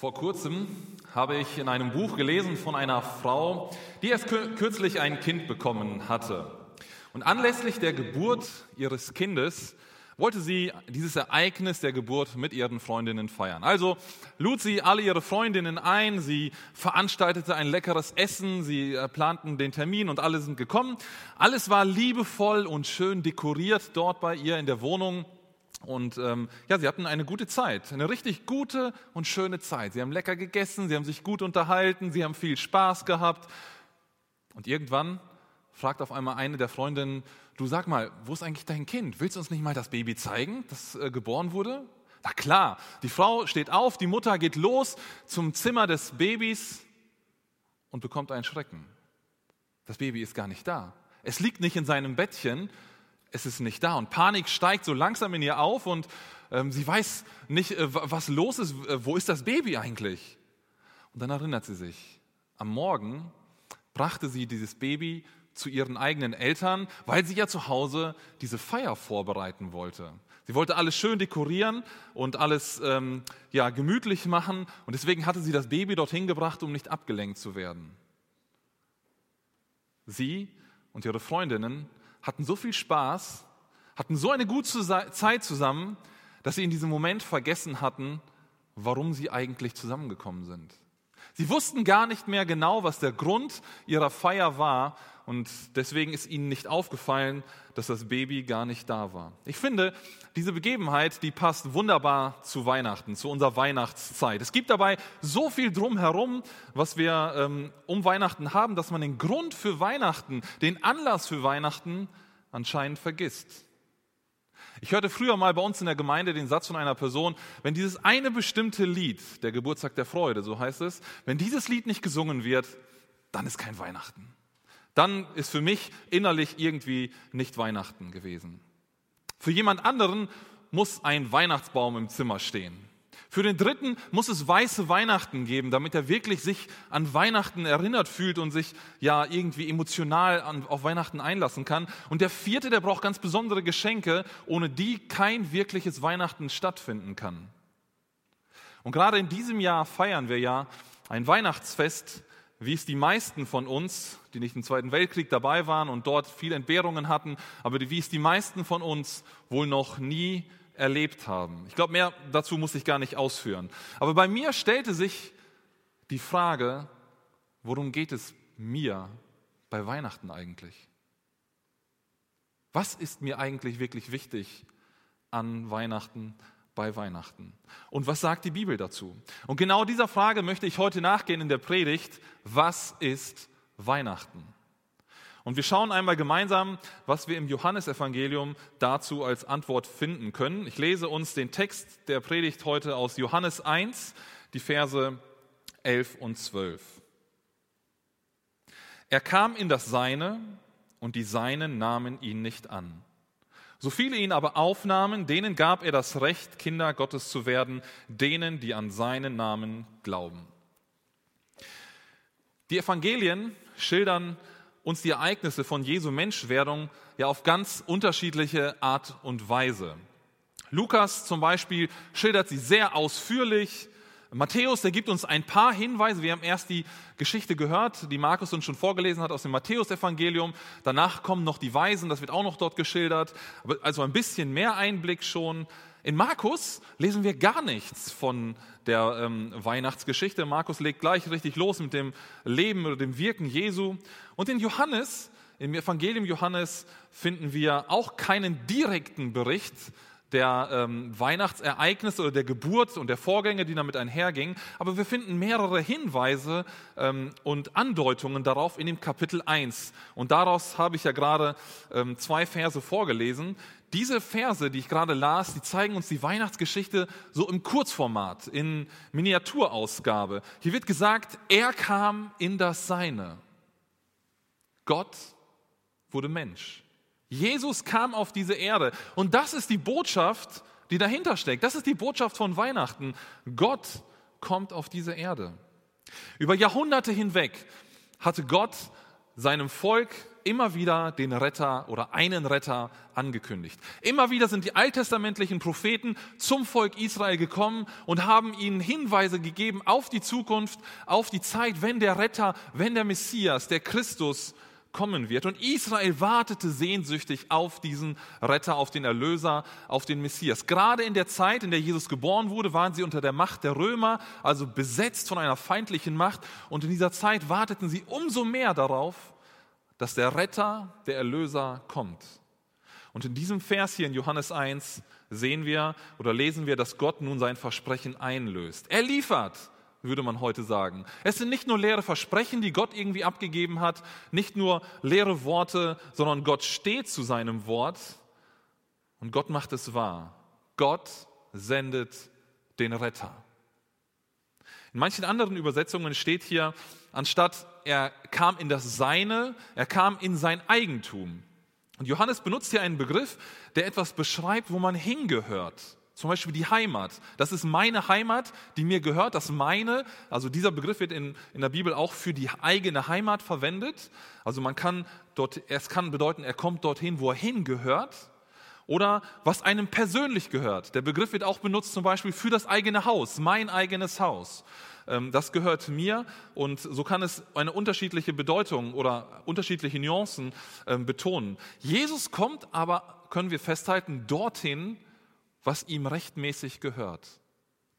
Vor kurzem habe ich in einem Buch gelesen von einer Frau, die erst kürzlich ein Kind bekommen hatte. Und anlässlich der Geburt ihres Kindes wollte sie dieses Ereignis der Geburt mit ihren Freundinnen feiern. Also lud sie alle ihre Freundinnen ein, sie veranstaltete ein leckeres Essen, sie äh, planten den Termin und alle sind gekommen. Alles war liebevoll und schön dekoriert dort bei ihr in der Wohnung. Und ähm, ja, sie hatten eine gute Zeit, eine richtig gute und schöne Zeit. Sie haben lecker gegessen, sie haben sich gut unterhalten, sie haben viel Spaß gehabt. Und irgendwann fragt auf einmal eine der Freundinnen, du sag mal, wo ist eigentlich dein Kind? Willst du uns nicht mal das Baby zeigen, das äh, geboren wurde? Na klar, die Frau steht auf, die Mutter geht los zum Zimmer des Babys und bekommt einen Schrecken. Das Baby ist gar nicht da. Es liegt nicht in seinem Bettchen, es ist nicht da. Und Panik steigt so langsam in ihr auf und ähm, sie weiß nicht, äh, was los ist, äh, wo ist das Baby eigentlich? Und dann erinnert sie sich, am Morgen brachte sie dieses Baby zu ihren eigenen Eltern, weil sie ja zu Hause diese Feier vorbereiten wollte. Sie wollte alles schön dekorieren und alles ähm, ja, gemütlich machen und deswegen hatte sie das Baby dorthin gebracht, um nicht abgelenkt zu werden. Sie und ihre Freundinnen hatten so viel Spaß, hatten so eine gute Zeit zusammen, dass sie in diesem Moment vergessen hatten, warum sie eigentlich zusammengekommen sind. Sie wussten gar nicht mehr genau, was der Grund ihrer Feier war und deswegen ist ihnen nicht aufgefallen, dass das Baby gar nicht da war. Ich finde, diese Begebenheit, die passt wunderbar zu Weihnachten, zu unserer Weihnachtszeit. Es gibt dabei so viel drumherum, was wir ähm, um Weihnachten haben, dass man den Grund für Weihnachten, den Anlass für Weihnachten anscheinend vergisst. Ich hörte früher mal bei uns in der Gemeinde den Satz von einer Person, wenn dieses eine bestimmte Lied, der Geburtstag der Freude, so heißt es, wenn dieses Lied nicht gesungen wird, dann ist kein Weihnachten. Dann ist für mich innerlich irgendwie nicht Weihnachten gewesen. Für jemand anderen muss ein Weihnachtsbaum im Zimmer stehen. Für den dritten muss es weiße Weihnachten geben, damit er wirklich sich an Weihnachten erinnert fühlt und sich ja irgendwie emotional an, auf Weihnachten einlassen kann. Und der vierte, der braucht ganz besondere Geschenke, ohne die kein wirkliches Weihnachten stattfinden kann. Und gerade in diesem Jahr feiern wir ja ein Weihnachtsfest, wie es die meisten von uns, die nicht im Zweiten Weltkrieg dabei waren und dort viele Entbehrungen hatten, aber wie es die meisten von uns wohl noch nie erlebt haben. Ich glaube, mehr dazu muss ich gar nicht ausführen. Aber bei mir stellte sich die Frage, worum geht es mir bei Weihnachten eigentlich? Was ist mir eigentlich wirklich wichtig an Weihnachten, bei Weihnachten? Und was sagt die Bibel dazu? Und genau dieser Frage möchte ich heute nachgehen in der Predigt. Was ist Weihnachten? Und wir schauen einmal gemeinsam, was wir im Johannesevangelium dazu als Antwort finden können. Ich lese uns den Text der Predigt heute aus Johannes 1, die Verse 11 und 12. Er kam in das Seine und die Seinen nahmen ihn nicht an. So viele ihn aber aufnahmen, denen gab er das Recht, Kinder Gottes zu werden, denen, die an seinen Namen glauben. Die Evangelien schildern uns die Ereignisse von Jesu Menschwerdung ja auf ganz unterschiedliche Art und Weise. Lukas zum Beispiel schildert sie sehr ausführlich. Matthäus, der gibt uns ein paar Hinweise. Wir haben erst die Geschichte gehört, die Markus uns schon vorgelesen hat aus dem Matthäusevangelium. Danach kommen noch die Weisen, das wird auch noch dort geschildert. Also ein bisschen mehr Einblick schon. In Markus lesen wir gar nichts von der ähm, Weihnachtsgeschichte. Markus legt gleich richtig los mit dem Leben oder dem Wirken Jesu. Und in Johannes, im Evangelium Johannes, finden wir auch keinen direkten Bericht der ähm, Weihnachtsereignisse oder der Geburt und der Vorgänge, die damit einhergingen. Aber wir finden mehrere Hinweise ähm, und Andeutungen darauf in dem Kapitel 1. Und daraus habe ich ja gerade ähm, zwei Verse vorgelesen. Diese Verse, die ich gerade las, die zeigen uns die Weihnachtsgeschichte so im Kurzformat, in Miniaturausgabe. Hier wird gesagt, er kam in das Seine. Gott wurde Mensch. Jesus kam auf diese Erde. Und das ist die Botschaft, die dahinter steckt. Das ist die Botschaft von Weihnachten. Gott kommt auf diese Erde. Über Jahrhunderte hinweg hatte Gott seinem Volk immer wieder den Retter oder einen Retter angekündigt. Immer wieder sind die alttestamentlichen Propheten zum Volk Israel gekommen und haben ihnen Hinweise gegeben auf die Zukunft, auf die Zeit, wenn der Retter, wenn der Messias, der Christus kommen wird. Und Israel wartete sehnsüchtig auf diesen Retter, auf den Erlöser, auf den Messias. Gerade in der Zeit, in der Jesus geboren wurde, waren sie unter der Macht der Römer, also besetzt von einer feindlichen Macht. Und in dieser Zeit warteten sie umso mehr darauf, dass der Retter, der Erlöser kommt. Und in diesem Vers hier in Johannes 1 sehen wir oder lesen wir, dass Gott nun sein Versprechen einlöst. Er liefert würde man heute sagen. Es sind nicht nur leere Versprechen, die Gott irgendwie abgegeben hat, nicht nur leere Worte, sondern Gott steht zu seinem Wort und Gott macht es wahr. Gott sendet den Retter. In manchen anderen Übersetzungen steht hier, anstatt er kam in das Seine, er kam in sein Eigentum. Und Johannes benutzt hier einen Begriff, der etwas beschreibt, wo man hingehört. Zum Beispiel die Heimat. Das ist meine Heimat, die mir gehört. Das meine, also dieser Begriff wird in, in der Bibel auch für die eigene Heimat verwendet. Also man kann dort, es kann bedeuten, er kommt dorthin, wo er hingehört. Oder was einem persönlich gehört. Der Begriff wird auch benutzt zum Beispiel für das eigene Haus, mein eigenes Haus. Ähm, das gehört mir und so kann es eine unterschiedliche Bedeutung oder unterschiedliche Nuancen ähm, betonen. Jesus kommt aber, können wir festhalten, dorthin, was ihm rechtmäßig gehört.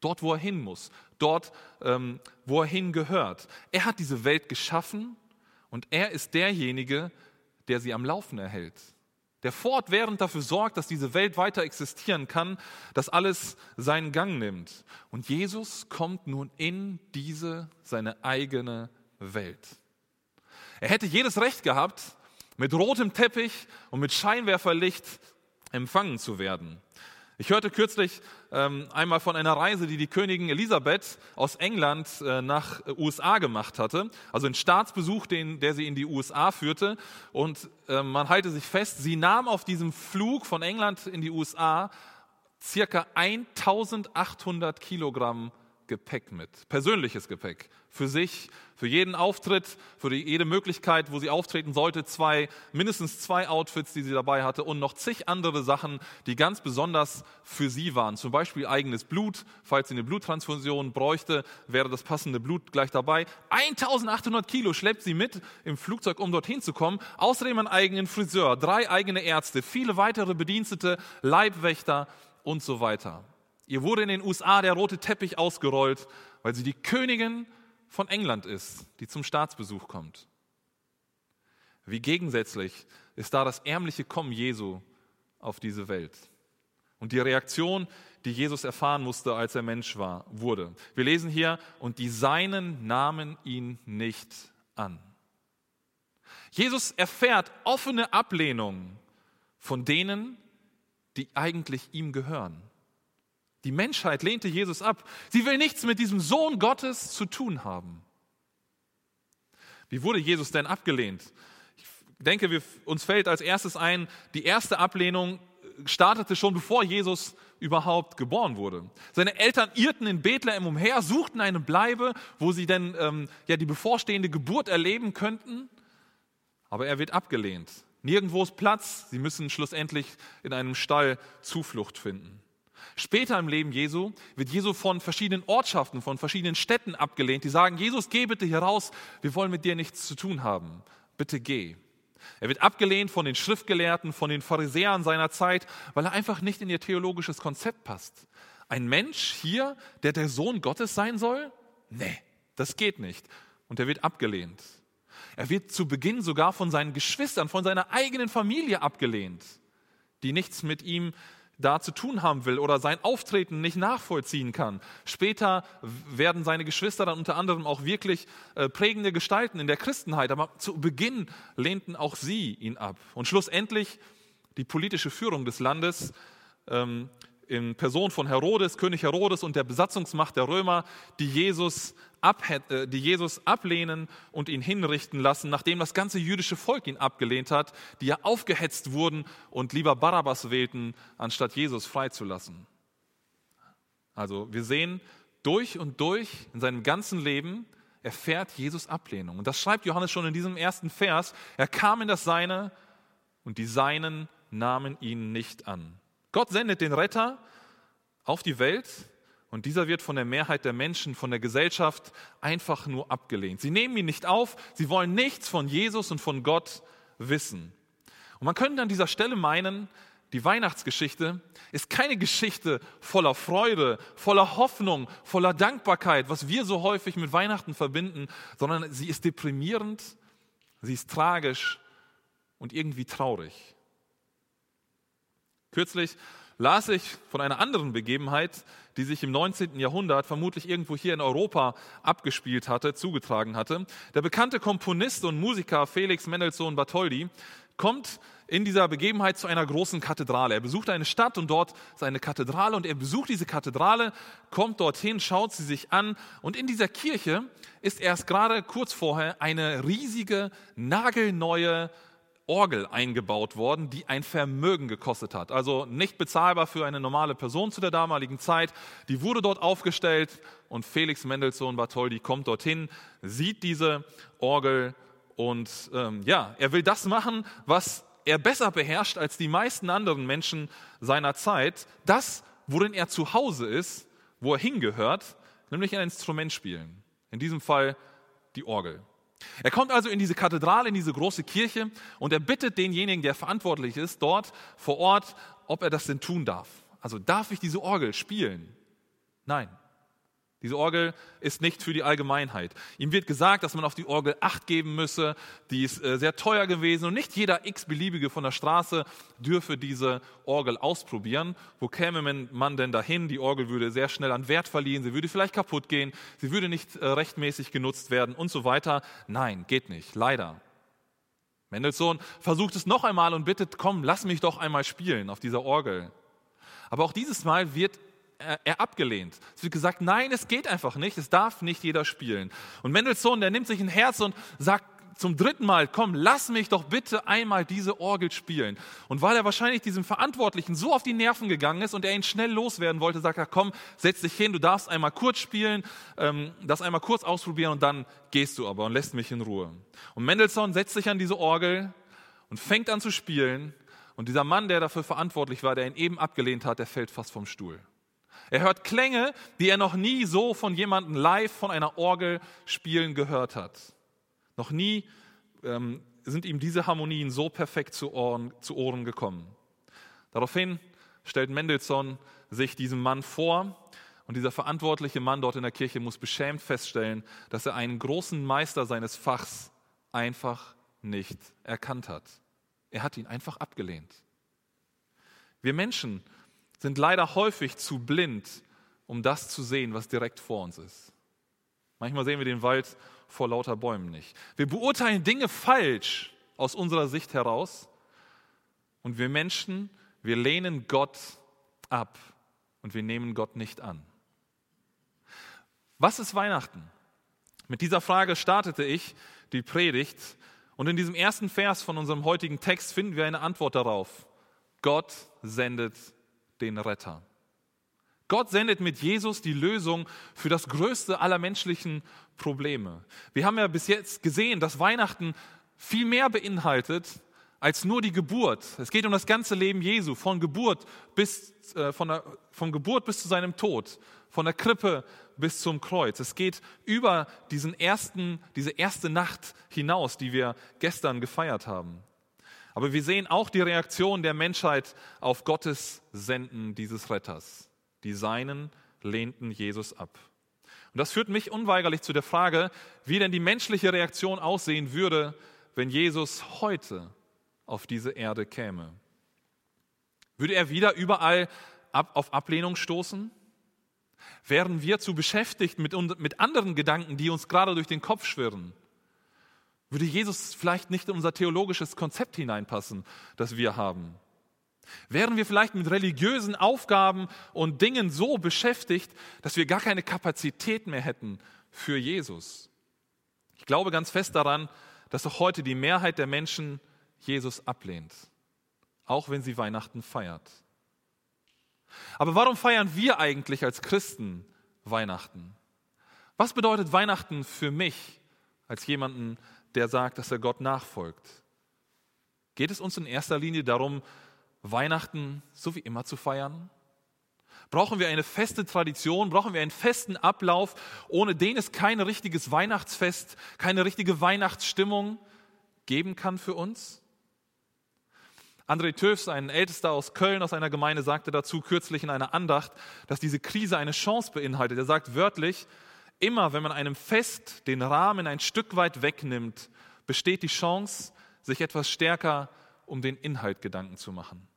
Dort, wo er hin muss, dort, ähm, wo er hingehört. Er hat diese Welt geschaffen und er ist derjenige, der sie am Laufen erhält. Der fortwährend dafür sorgt, dass diese Welt weiter existieren kann, dass alles seinen Gang nimmt. Und Jesus kommt nun in diese, seine eigene Welt. Er hätte jedes Recht gehabt, mit rotem Teppich und mit Scheinwerferlicht empfangen zu werden. Ich hörte kürzlich ähm, einmal von einer Reise, die die Königin Elisabeth aus England äh, nach USA gemacht hatte. Also ein Staatsbesuch, den, der sie in die USA führte. Und äh, man halte sich fest, sie nahm auf diesem Flug von England in die USA circa 1800 Kilogramm Gepäck mit, persönliches Gepäck für sich, für jeden Auftritt, für die, jede Möglichkeit, wo sie auftreten sollte, zwei, mindestens zwei Outfits, die sie dabei hatte und noch zig andere Sachen, die ganz besonders für sie waren. Zum Beispiel eigenes Blut, falls sie eine Bluttransfusion bräuchte, wäre das passende Blut gleich dabei. 1800 Kilo schleppt sie mit im Flugzeug, um dorthin zu kommen. Außerdem einen eigenen Friseur, drei eigene Ärzte, viele weitere Bedienstete, Leibwächter und so weiter. Ihr wurde in den USA der rote Teppich ausgerollt, weil sie die Königin von England ist, die zum Staatsbesuch kommt. Wie gegensätzlich ist da das ärmliche Kommen Jesu auf diese Welt. Und die Reaktion, die Jesus erfahren musste, als er Mensch war, wurde. Wir lesen hier, und die Seinen nahmen ihn nicht an. Jesus erfährt offene Ablehnung von denen, die eigentlich ihm gehören. Die Menschheit lehnte Jesus ab. Sie will nichts mit diesem Sohn Gottes zu tun haben. Wie wurde Jesus denn abgelehnt? Ich denke, wir, uns fällt als erstes ein, die erste Ablehnung startete schon bevor Jesus überhaupt geboren wurde. Seine Eltern irrten in Bethlehem umher, suchten eine Bleibe, wo sie denn ähm, ja, die bevorstehende Geburt erleben könnten. Aber er wird abgelehnt. Nirgendwo ist Platz. Sie müssen schlussendlich in einem Stall Zuflucht finden. Später im Leben Jesu wird Jesu von verschiedenen Ortschaften, von verschiedenen Städten abgelehnt, die sagen, Jesus, geh bitte hier raus, wir wollen mit dir nichts zu tun haben. Bitte geh. Er wird abgelehnt von den Schriftgelehrten, von den Pharisäern seiner Zeit, weil er einfach nicht in ihr theologisches Konzept passt. Ein Mensch hier, der der Sohn Gottes sein soll? Nee, das geht nicht. Und er wird abgelehnt. Er wird zu Beginn sogar von seinen Geschwistern, von seiner eigenen Familie abgelehnt, die nichts mit ihm da zu tun haben will oder sein Auftreten nicht nachvollziehen kann. Später werden seine Geschwister dann unter anderem auch wirklich äh, prägende Gestalten in der Christenheit, aber zu Beginn lehnten auch sie ihn ab. Und schlussendlich die politische Führung des Landes ähm, in Person von Herodes, König Herodes und der Besatzungsmacht der Römer, die Jesus, äh, die Jesus ablehnen und ihn hinrichten lassen, nachdem das ganze jüdische Volk ihn abgelehnt hat, die ja aufgehetzt wurden und lieber Barabbas wählten, anstatt Jesus freizulassen. Also wir sehen durch und durch in seinem ganzen Leben, erfährt Jesus Ablehnung. Und das schreibt Johannes schon in diesem ersten Vers. Er kam in das Seine und die Seinen nahmen ihn nicht an. Gott sendet den Retter auf die Welt und dieser wird von der Mehrheit der Menschen, von der Gesellschaft einfach nur abgelehnt. Sie nehmen ihn nicht auf, sie wollen nichts von Jesus und von Gott wissen. Und man könnte an dieser Stelle meinen, die Weihnachtsgeschichte ist keine Geschichte voller Freude, voller Hoffnung, voller Dankbarkeit, was wir so häufig mit Weihnachten verbinden, sondern sie ist deprimierend, sie ist tragisch und irgendwie traurig. Kürzlich las ich von einer anderen Begebenheit, die sich im 19. Jahrhundert vermutlich irgendwo hier in Europa abgespielt hatte, zugetragen hatte. Der bekannte Komponist und Musiker Felix Mendelssohn Bartholdy kommt in dieser Begebenheit zu einer großen Kathedrale. Er besucht eine Stadt und dort seine Kathedrale und er besucht diese Kathedrale, kommt dorthin, schaut sie sich an und in dieser Kirche ist erst gerade kurz vorher eine riesige, nagelneue Orgel eingebaut worden, die ein Vermögen gekostet hat. Also nicht bezahlbar für eine normale Person zu der damaligen Zeit. Die wurde dort aufgestellt und Felix Mendelssohn Bartholdy kommt dorthin, sieht diese Orgel und ähm, ja, er will das machen, was er besser beherrscht als die meisten anderen Menschen seiner Zeit. Das, worin er zu Hause ist, wo er hingehört, nämlich ein Instrument spielen. In diesem Fall die Orgel. Er kommt also in diese Kathedrale, in diese große Kirche und er bittet denjenigen, der verantwortlich ist, dort vor Ort, ob er das denn tun darf. Also darf ich diese Orgel spielen? Nein. Diese Orgel ist nicht für die Allgemeinheit. Ihm wird gesagt, dass man auf die Orgel Acht geben müsse. Die ist äh, sehr teuer gewesen und nicht jeder x-beliebige von der Straße dürfe diese Orgel ausprobieren. Wo käme man denn dahin? Die Orgel würde sehr schnell an Wert verlieren. Sie würde vielleicht kaputt gehen. Sie würde nicht äh, rechtmäßig genutzt werden und so weiter. Nein, geht nicht. Leider. Mendelssohn versucht es noch einmal und bittet, komm, lass mich doch einmal spielen auf dieser Orgel. Aber auch dieses Mal wird er abgelehnt. Es wird gesagt, nein, es geht einfach nicht, es darf nicht jeder spielen. Und Mendelssohn, der nimmt sich ein Herz und sagt zum dritten Mal, komm, lass mich doch bitte einmal diese Orgel spielen. Und weil er wahrscheinlich diesem Verantwortlichen so auf die Nerven gegangen ist und er ihn schnell loswerden wollte, sagt er, komm, setz dich hin, du darfst einmal kurz spielen, ähm, das einmal kurz ausprobieren und dann gehst du aber und lässt mich in Ruhe. Und Mendelssohn setzt sich an diese Orgel und fängt an zu spielen. Und dieser Mann, der dafür verantwortlich war, der ihn eben abgelehnt hat, der fällt fast vom Stuhl. Er hört Klänge, die er noch nie so von jemandem live von einer Orgel spielen gehört hat. Noch nie ähm, sind ihm diese Harmonien so perfekt zu Ohren, zu Ohren gekommen. Daraufhin stellt Mendelssohn sich diesem Mann vor und dieser verantwortliche Mann dort in der Kirche muss beschämt feststellen, dass er einen großen Meister seines Fachs einfach nicht erkannt hat. Er hat ihn einfach abgelehnt. Wir Menschen sind leider häufig zu blind, um das zu sehen, was direkt vor uns ist. Manchmal sehen wir den Wald vor lauter Bäumen nicht. Wir beurteilen Dinge falsch aus unserer Sicht heraus und wir Menschen, wir lehnen Gott ab und wir nehmen Gott nicht an. Was ist Weihnachten? Mit dieser Frage startete ich die Predigt und in diesem ersten Vers von unserem heutigen Text finden wir eine Antwort darauf. Gott sendet den Retter. Gott sendet mit Jesus die Lösung für das größte aller menschlichen Probleme. Wir haben ja bis jetzt gesehen, dass Weihnachten viel mehr beinhaltet als nur die Geburt. Es geht um das ganze Leben Jesu, von Geburt bis, äh, von, der, von Geburt bis zu seinem Tod, von der Krippe bis zum Kreuz. Es geht über diesen ersten, diese erste Nacht hinaus, die wir gestern gefeiert haben. Aber wir sehen auch die Reaktion der Menschheit auf Gottes Senden dieses Retters. Die Seinen lehnten Jesus ab. Und das führt mich unweigerlich zu der Frage, wie denn die menschliche Reaktion aussehen würde, wenn Jesus heute auf diese Erde käme. Würde er wieder überall auf Ablehnung stoßen? Wären wir zu beschäftigt mit, mit anderen Gedanken, die uns gerade durch den Kopf schwirren? Würde Jesus vielleicht nicht in unser theologisches Konzept hineinpassen, das wir haben? Wären wir vielleicht mit religiösen Aufgaben und Dingen so beschäftigt, dass wir gar keine Kapazität mehr hätten für Jesus? Ich glaube ganz fest daran, dass auch heute die Mehrheit der Menschen Jesus ablehnt, auch wenn sie Weihnachten feiert. Aber warum feiern wir eigentlich als Christen Weihnachten? Was bedeutet Weihnachten für mich als jemanden, sagt, dass er Gott nachfolgt? Geht es uns in erster Linie darum, Weihnachten so wie immer zu feiern? Brauchen wir eine feste Tradition? Brauchen wir einen festen Ablauf, ohne den es kein richtiges Weihnachtsfest, keine richtige Weihnachtsstimmung geben kann für uns? André Töfs, ein Ältester aus Köln, aus einer Gemeinde, sagte dazu kürzlich in einer Andacht, dass diese Krise eine Chance beinhaltet. Er sagt wörtlich, immer wenn man einem Fest den Rahmen ein Stück weit wegnimmt, besteht die Chance, sich etwas stärker um den Inhalt Gedanken zu machen.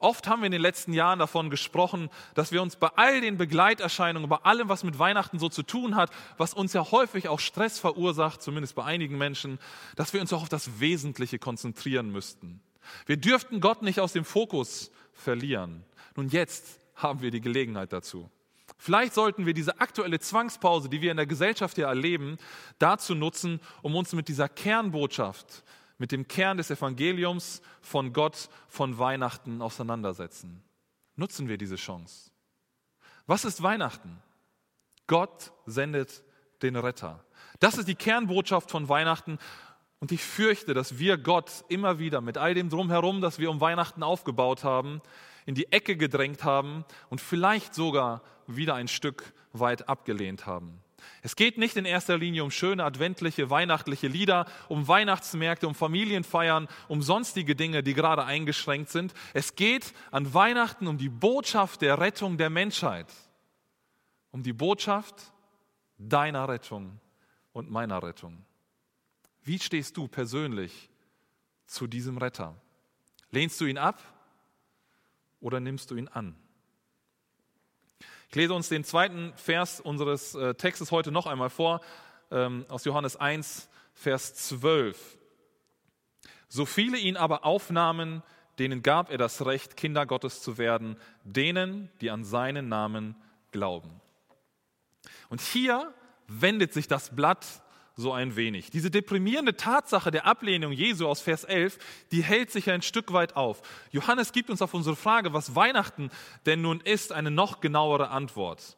Oft haben wir in den letzten Jahren davon gesprochen, dass wir uns bei all den Begleiterscheinungen, bei allem, was mit Weihnachten so zu tun hat, was uns ja häufig auch Stress verursacht, zumindest bei einigen Menschen, dass wir uns auch auf das Wesentliche konzentrieren müssten. Wir dürften Gott nicht aus dem Fokus verlieren. Nun jetzt haben wir die Gelegenheit dazu. Vielleicht sollten wir diese aktuelle Zwangspause, die wir in der Gesellschaft hier erleben, dazu nutzen, um uns mit dieser Kernbotschaft, mit dem Kern des Evangeliums von Gott, von Weihnachten auseinandersetzen. Nutzen wir diese Chance. Was ist Weihnachten? Gott sendet den Retter. Das ist die Kernbotschaft von Weihnachten. Und ich fürchte, dass wir Gott immer wieder mit all dem drumherum, das wir um Weihnachten aufgebaut haben, in die Ecke gedrängt haben und vielleicht sogar wieder ein Stück weit abgelehnt haben. Es geht nicht in erster Linie um schöne adventliche, weihnachtliche Lieder, um Weihnachtsmärkte, um Familienfeiern, um sonstige Dinge, die gerade eingeschränkt sind. Es geht an Weihnachten um die Botschaft der Rettung der Menschheit, um die Botschaft deiner Rettung und meiner Rettung. Wie stehst du persönlich zu diesem Retter? Lehnst du ihn ab oder nimmst du ihn an? Ich lese uns den zweiten Vers unseres äh, Textes heute noch einmal vor, ähm, aus Johannes 1, Vers 12. So viele ihn aber aufnahmen, denen gab er das Recht, Kinder Gottes zu werden, denen, die an seinen Namen glauben. Und hier wendet sich das Blatt so ein wenig. Diese deprimierende Tatsache der Ablehnung Jesu aus Vers 11, die hält sich ein Stück weit auf. Johannes gibt uns auf unsere Frage, was Weihnachten denn nun ist, eine noch genauere Antwort.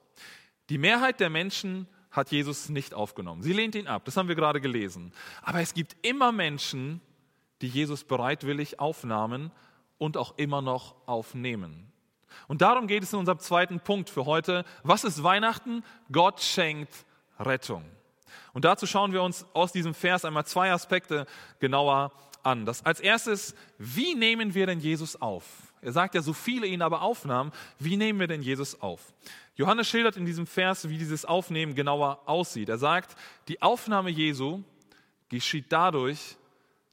Die Mehrheit der Menschen hat Jesus nicht aufgenommen. Sie lehnt ihn ab, das haben wir gerade gelesen. Aber es gibt immer Menschen, die Jesus bereitwillig aufnahmen und auch immer noch aufnehmen. Und darum geht es in unserem zweiten Punkt für heute. Was ist Weihnachten? Gott schenkt Rettung. Und dazu schauen wir uns aus diesem Vers einmal zwei Aspekte genauer an. Das als erstes, wie nehmen wir denn Jesus auf? Er sagt ja, so viele ihn aber aufnahmen, wie nehmen wir denn Jesus auf? Johannes schildert in diesem Vers, wie dieses Aufnehmen genauer aussieht. Er sagt, die Aufnahme Jesu geschieht dadurch,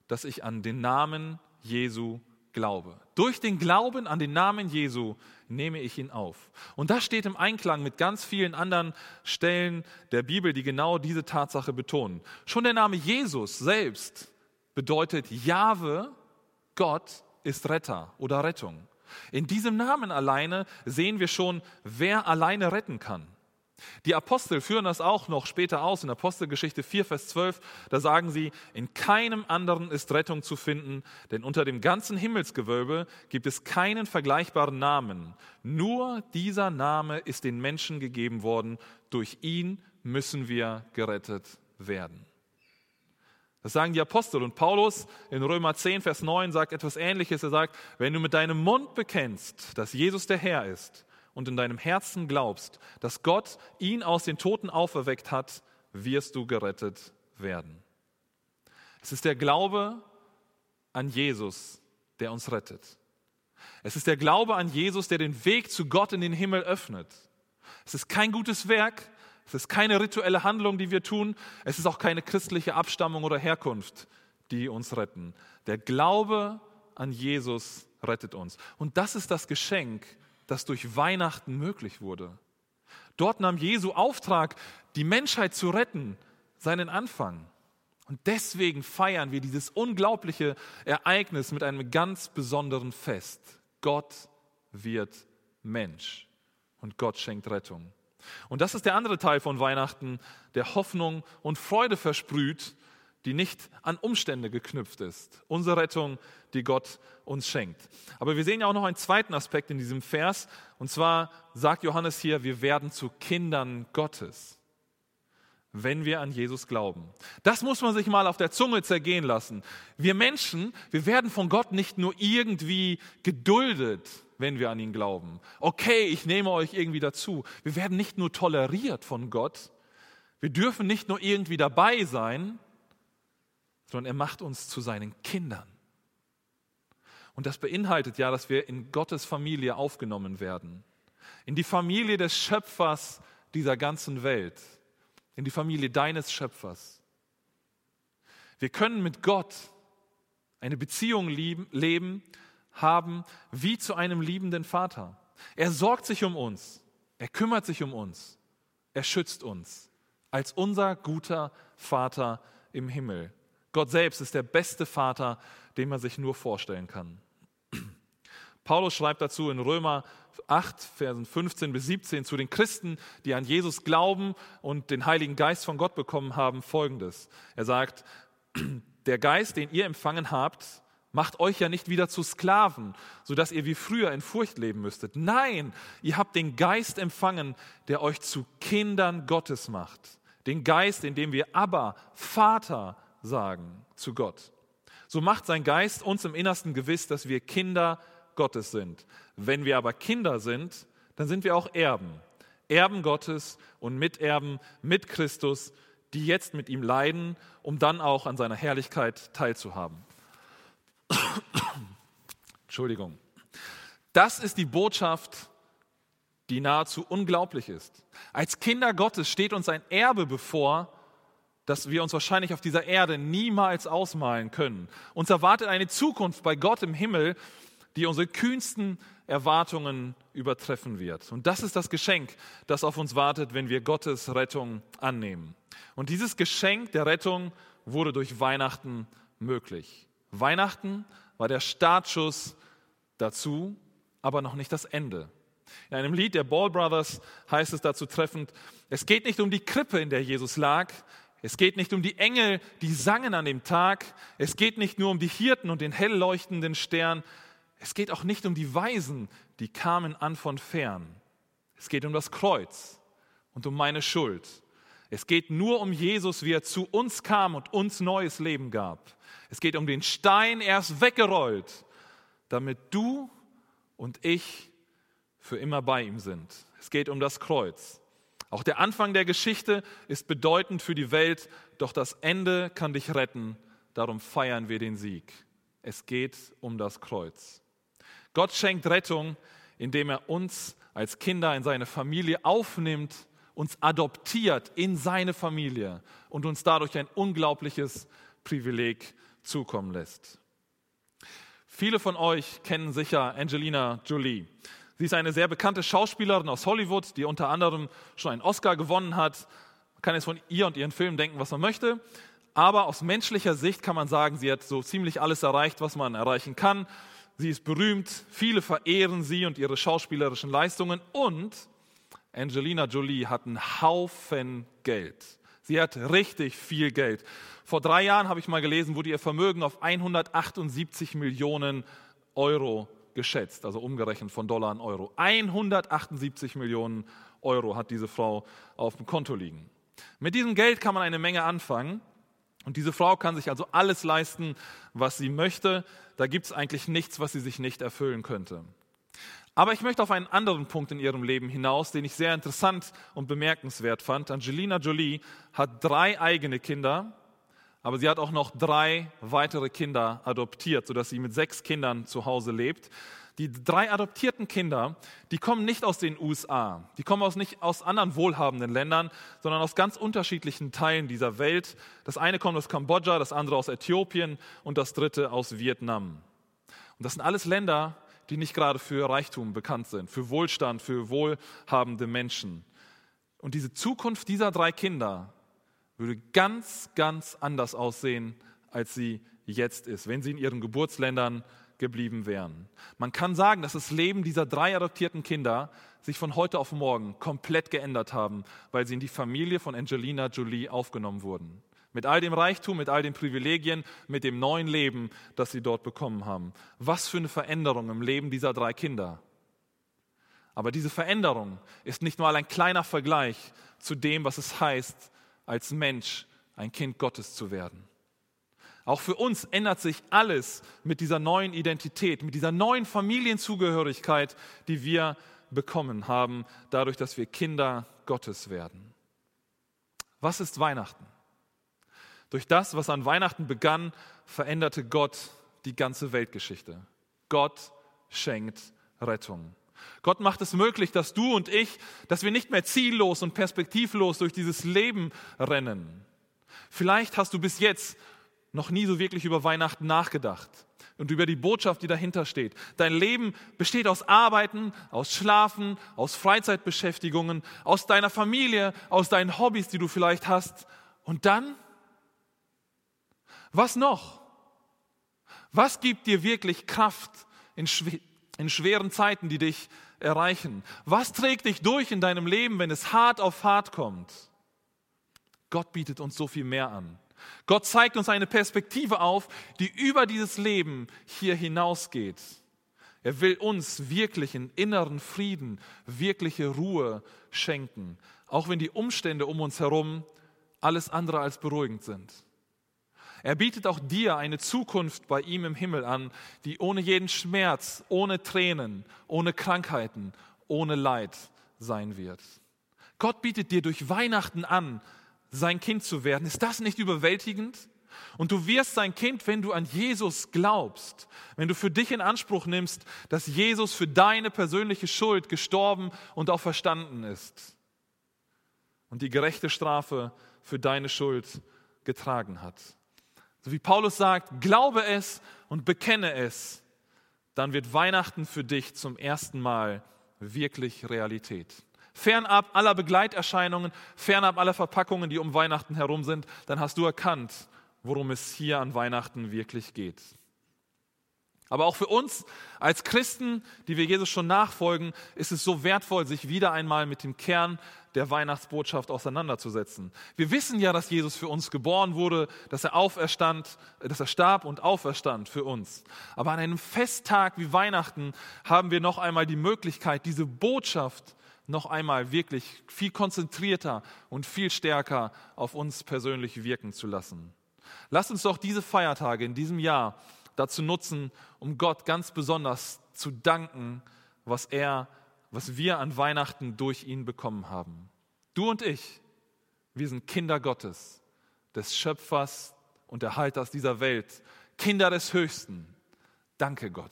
dass ich an den Namen Jesu glaube. Durch den Glauben an den Namen Jesu nehme ich ihn auf. Und das steht im Einklang mit ganz vielen anderen Stellen der Bibel, die genau diese Tatsache betonen. Schon der Name Jesus selbst bedeutet Jahwe, Gott ist Retter oder Rettung. In diesem Namen alleine sehen wir schon, wer alleine retten kann. Die Apostel führen das auch noch später aus in Apostelgeschichte 4, Vers 12. Da sagen sie, in keinem anderen ist Rettung zu finden, denn unter dem ganzen Himmelsgewölbe gibt es keinen vergleichbaren Namen. Nur dieser Name ist den Menschen gegeben worden. Durch ihn müssen wir gerettet werden. Das sagen die Apostel. Und Paulus in Römer 10, Vers 9 sagt etwas Ähnliches. Er sagt, wenn du mit deinem Mund bekennst, dass Jesus der Herr ist, und in deinem Herzen glaubst, dass Gott ihn aus den Toten auferweckt hat, wirst du gerettet werden. Es ist der Glaube an Jesus, der uns rettet. Es ist der Glaube an Jesus, der den Weg zu Gott in den Himmel öffnet. Es ist kein gutes Werk, es ist keine rituelle Handlung, die wir tun, es ist auch keine christliche Abstammung oder Herkunft, die uns retten. Der Glaube an Jesus rettet uns. Und das ist das Geschenk, das durch Weihnachten möglich wurde. Dort nahm Jesu Auftrag, die Menschheit zu retten, seinen Anfang. Und deswegen feiern wir dieses unglaubliche Ereignis mit einem ganz besonderen Fest. Gott wird Mensch und Gott schenkt Rettung. Und das ist der andere Teil von Weihnachten, der Hoffnung und Freude versprüht, die nicht an Umstände geknüpft ist. Unsere Rettung, die Gott uns schenkt. Aber wir sehen ja auch noch einen zweiten Aspekt in diesem Vers. Und zwar sagt Johannes hier, wir werden zu Kindern Gottes, wenn wir an Jesus glauben. Das muss man sich mal auf der Zunge zergehen lassen. Wir Menschen, wir werden von Gott nicht nur irgendwie geduldet, wenn wir an ihn glauben. Okay, ich nehme euch irgendwie dazu. Wir werden nicht nur toleriert von Gott. Wir dürfen nicht nur irgendwie dabei sein, sondern er macht uns zu seinen Kindern. Und das beinhaltet ja, dass wir in Gottes Familie aufgenommen werden. In die Familie des Schöpfers dieser ganzen Welt. In die Familie deines Schöpfers. Wir können mit Gott eine Beziehung lieben, leben, haben, wie zu einem liebenden Vater. Er sorgt sich um uns. Er kümmert sich um uns. Er schützt uns als unser guter Vater im Himmel. Gott selbst ist der beste Vater, den man sich nur vorstellen kann. Paulus schreibt dazu in Römer 8, Versen 15 bis 17 zu den Christen, die an Jesus glauben und den Heiligen Geist von Gott bekommen haben, folgendes. Er sagt, der Geist, den ihr empfangen habt, macht euch ja nicht wieder zu Sklaven, sodass ihr wie früher in Furcht leben müsstet. Nein, ihr habt den Geist empfangen, der euch zu Kindern Gottes macht. Den Geist, in dem wir aber Vater sagen zu Gott. So macht sein Geist uns im Innersten gewiss, dass wir Kinder Gottes sind. Wenn wir aber Kinder sind, dann sind wir auch Erben. Erben Gottes und Miterben mit Christus, die jetzt mit ihm leiden, um dann auch an seiner Herrlichkeit teilzuhaben. Entschuldigung. Das ist die Botschaft, die nahezu unglaublich ist. Als Kinder Gottes steht uns ein Erbe bevor, das wir uns wahrscheinlich auf dieser Erde niemals ausmalen können. Uns erwartet eine Zukunft bei Gott im Himmel, die unsere kühnsten Erwartungen übertreffen wird. Und das ist das Geschenk, das auf uns wartet, wenn wir Gottes Rettung annehmen. Und dieses Geschenk der Rettung wurde durch Weihnachten möglich. Weihnachten war der Startschuss dazu, aber noch nicht das Ende. In einem Lied der Ball Brothers heißt es dazu treffend, es geht nicht um die Krippe, in der Jesus lag, es geht nicht um die Engel, die sangen an dem Tag. Es geht nicht nur um die Hirten und den hell leuchtenden Stern. Es geht auch nicht um die Weisen, die kamen an von fern. Es geht um das Kreuz und um meine Schuld. Es geht nur um Jesus, wie er zu uns kam und uns neues Leben gab. Es geht um den Stein erst weggerollt, damit du und ich für immer bei ihm sind. Es geht um das Kreuz. Auch der Anfang der Geschichte ist bedeutend für die Welt, doch das Ende kann dich retten. Darum feiern wir den Sieg. Es geht um das Kreuz. Gott schenkt Rettung, indem er uns als Kinder in seine Familie aufnimmt, uns adoptiert in seine Familie und uns dadurch ein unglaubliches Privileg zukommen lässt. Viele von euch kennen sicher Angelina Jolie. Sie ist eine sehr bekannte Schauspielerin aus Hollywood, die unter anderem schon einen Oscar gewonnen hat. Man kann jetzt von ihr und ihren Filmen denken, was man möchte. Aber aus menschlicher Sicht kann man sagen, sie hat so ziemlich alles erreicht, was man erreichen kann. Sie ist berühmt, viele verehren sie und ihre schauspielerischen Leistungen. Und Angelina Jolie hat einen Haufen Geld. Sie hat richtig viel Geld. Vor drei Jahren habe ich mal gelesen, wurde ihr Vermögen auf 178 Millionen Euro geschätzt, also umgerechnet von Dollar in Euro. 178 Millionen Euro hat diese Frau auf dem Konto liegen. Mit diesem Geld kann man eine Menge anfangen. Und diese Frau kann sich also alles leisten, was sie möchte. Da gibt es eigentlich nichts, was sie sich nicht erfüllen könnte. Aber ich möchte auf einen anderen Punkt in ihrem Leben hinaus, den ich sehr interessant und bemerkenswert fand. Angelina Jolie hat drei eigene Kinder aber sie hat auch noch drei weitere Kinder adoptiert, sodass sie mit sechs Kindern zu Hause lebt. Die drei adoptierten Kinder, die kommen nicht aus den USA, die kommen aus nicht aus anderen wohlhabenden Ländern, sondern aus ganz unterschiedlichen Teilen dieser Welt. Das eine kommt aus Kambodscha, das andere aus Äthiopien und das dritte aus Vietnam. Und das sind alles Länder, die nicht gerade für Reichtum bekannt sind, für Wohlstand, für wohlhabende Menschen. Und diese Zukunft dieser drei Kinder würde ganz, ganz anders aussehen, als sie jetzt ist, wenn sie in ihren Geburtsländern geblieben wären. Man kann sagen, dass das Leben dieser drei adoptierten Kinder sich von heute auf morgen komplett geändert haben, weil sie in die Familie von Angelina Jolie aufgenommen wurden. Mit all dem Reichtum, mit all den Privilegien, mit dem neuen Leben, das sie dort bekommen haben. Was für eine Veränderung im Leben dieser drei Kinder. Aber diese Veränderung ist nicht nur ein kleiner Vergleich zu dem, was es heißt, als Mensch ein Kind Gottes zu werden. Auch für uns ändert sich alles mit dieser neuen Identität, mit dieser neuen Familienzugehörigkeit, die wir bekommen haben, dadurch, dass wir Kinder Gottes werden. Was ist Weihnachten? Durch das, was an Weihnachten begann, veränderte Gott die ganze Weltgeschichte. Gott schenkt Rettung. Gott macht es möglich, dass du und ich, dass wir nicht mehr ziellos und perspektivlos durch dieses Leben rennen. Vielleicht hast du bis jetzt noch nie so wirklich über Weihnachten nachgedacht und über die Botschaft, die dahinter steht. Dein Leben besteht aus Arbeiten, aus Schlafen, aus Freizeitbeschäftigungen, aus deiner Familie, aus deinen Hobbys, die du vielleicht hast. Und dann? Was noch? Was gibt dir wirklich Kraft in, in schweren Zeiten, die dich erreichen? Was trägt dich durch in deinem Leben, wenn es hart auf hart kommt? Gott bietet uns so viel mehr an. Gott zeigt uns eine Perspektive auf, die über dieses Leben hier hinausgeht. Er will uns wirklichen inneren Frieden, wirkliche Ruhe schenken, auch wenn die Umstände um uns herum alles andere als beruhigend sind. Er bietet auch dir eine Zukunft bei ihm im Himmel an, die ohne jeden Schmerz, ohne Tränen, ohne Krankheiten, ohne Leid sein wird. Gott bietet dir durch Weihnachten an, sein Kind zu werden. Ist das nicht überwältigend? Und du wirst sein Kind, wenn du an Jesus glaubst, wenn du für dich in Anspruch nimmst, dass Jesus für deine persönliche Schuld gestorben und auch verstanden ist und die gerechte Strafe für deine Schuld getragen hat. So wie Paulus sagt, glaube es und bekenne es, dann wird Weihnachten für dich zum ersten Mal wirklich Realität fernab aller Begleiterscheinungen, fernab aller Verpackungen, die um Weihnachten herum sind, dann hast du erkannt, worum es hier an Weihnachten wirklich geht. Aber auch für uns als Christen, die wir Jesus schon nachfolgen, ist es so wertvoll, sich wieder einmal mit dem Kern der Weihnachtsbotschaft auseinanderzusetzen. Wir wissen ja, dass Jesus für uns geboren wurde, dass er auferstand, dass er starb und auferstand für uns. Aber an einem Festtag wie Weihnachten haben wir noch einmal die Möglichkeit, diese Botschaft noch einmal wirklich viel konzentrierter und viel stärker auf uns persönlich wirken zu lassen. Lasst uns doch diese Feiertage in diesem Jahr dazu nutzen, um Gott ganz besonders zu danken, was er, was wir an Weihnachten durch ihn bekommen haben. Du und ich, wir sind Kinder Gottes, des Schöpfers und Erhalters dieser Welt, Kinder des Höchsten. Danke Gott.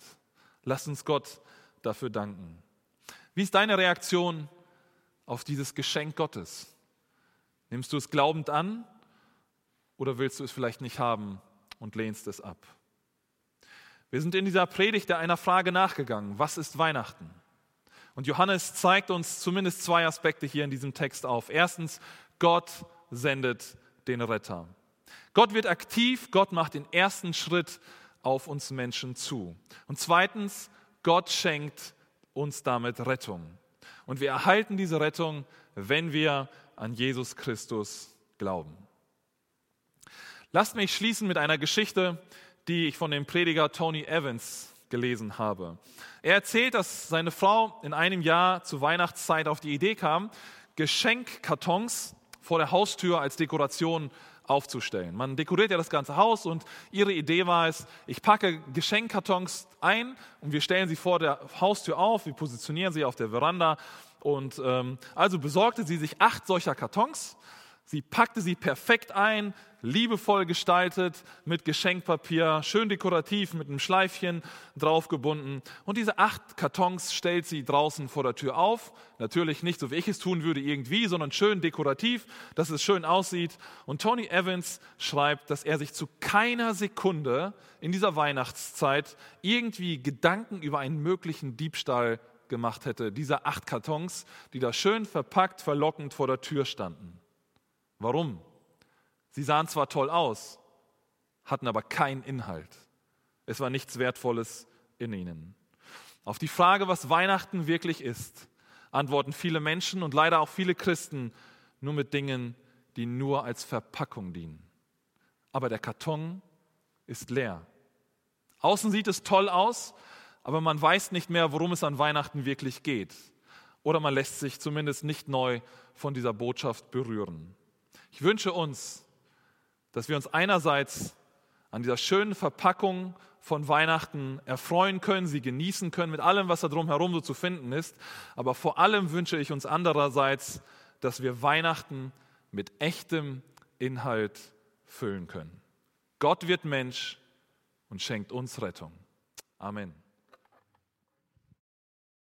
Lass uns Gott dafür danken. Wie ist deine Reaktion auf dieses Geschenk Gottes? Nimmst du es glaubend an oder willst du es vielleicht nicht haben und lehnst es ab? Wir sind in dieser Predigt einer Frage nachgegangen. Was ist Weihnachten? Und Johannes zeigt uns zumindest zwei Aspekte hier in diesem Text auf. Erstens, Gott sendet den Retter. Gott wird aktiv, Gott macht den ersten Schritt auf uns Menschen zu. Und zweitens, Gott schenkt uns damit Rettung. Und wir erhalten diese Rettung, wenn wir an Jesus Christus glauben. Lasst mich schließen mit einer Geschichte, die ich von dem Prediger Tony Evans gelesen habe. Er erzählt, dass seine Frau in einem Jahr zur Weihnachtszeit auf die Idee kam, Geschenkkartons vor der Haustür als Dekoration aufzustellen. Man dekoriert ja das ganze Haus und ihre Idee war es, ich packe Geschenkkartons ein und wir stellen sie vor der Haustür auf, wir positionieren sie auf der Veranda und ähm, also besorgte sie sich acht solcher Kartons Sie packte sie perfekt ein, liebevoll gestaltet, mit Geschenkpapier, schön dekorativ, mit einem Schleifchen draufgebunden. Und diese acht Kartons stellt sie draußen vor der Tür auf. Natürlich nicht so, wie ich es tun würde, irgendwie, sondern schön dekorativ, dass es schön aussieht. Und Tony Evans schreibt, dass er sich zu keiner Sekunde in dieser Weihnachtszeit irgendwie Gedanken über einen möglichen Diebstahl gemacht hätte, dieser acht Kartons, die da schön verpackt, verlockend vor der Tür standen. Warum? Sie sahen zwar toll aus, hatten aber keinen Inhalt. Es war nichts Wertvolles in ihnen. Auf die Frage, was Weihnachten wirklich ist, antworten viele Menschen und leider auch viele Christen nur mit Dingen, die nur als Verpackung dienen. aber der Karton ist leer. Außen sieht es toll aus, aber man weiß nicht mehr, worum es an Weihnachten wirklich geht. Oder man lässt sich zumindest nicht neu von dieser Botschaft berühren. Ich wünsche uns, dass wir uns einerseits an dieser schönen Verpackung von Weihnachten erfreuen können, sie genießen können mit allem, was da drumherum so zu finden ist. Aber vor allem wünsche ich uns andererseits, dass wir Weihnachten mit echtem Inhalt füllen können. Gott wird Mensch und schenkt uns Rettung. Amen.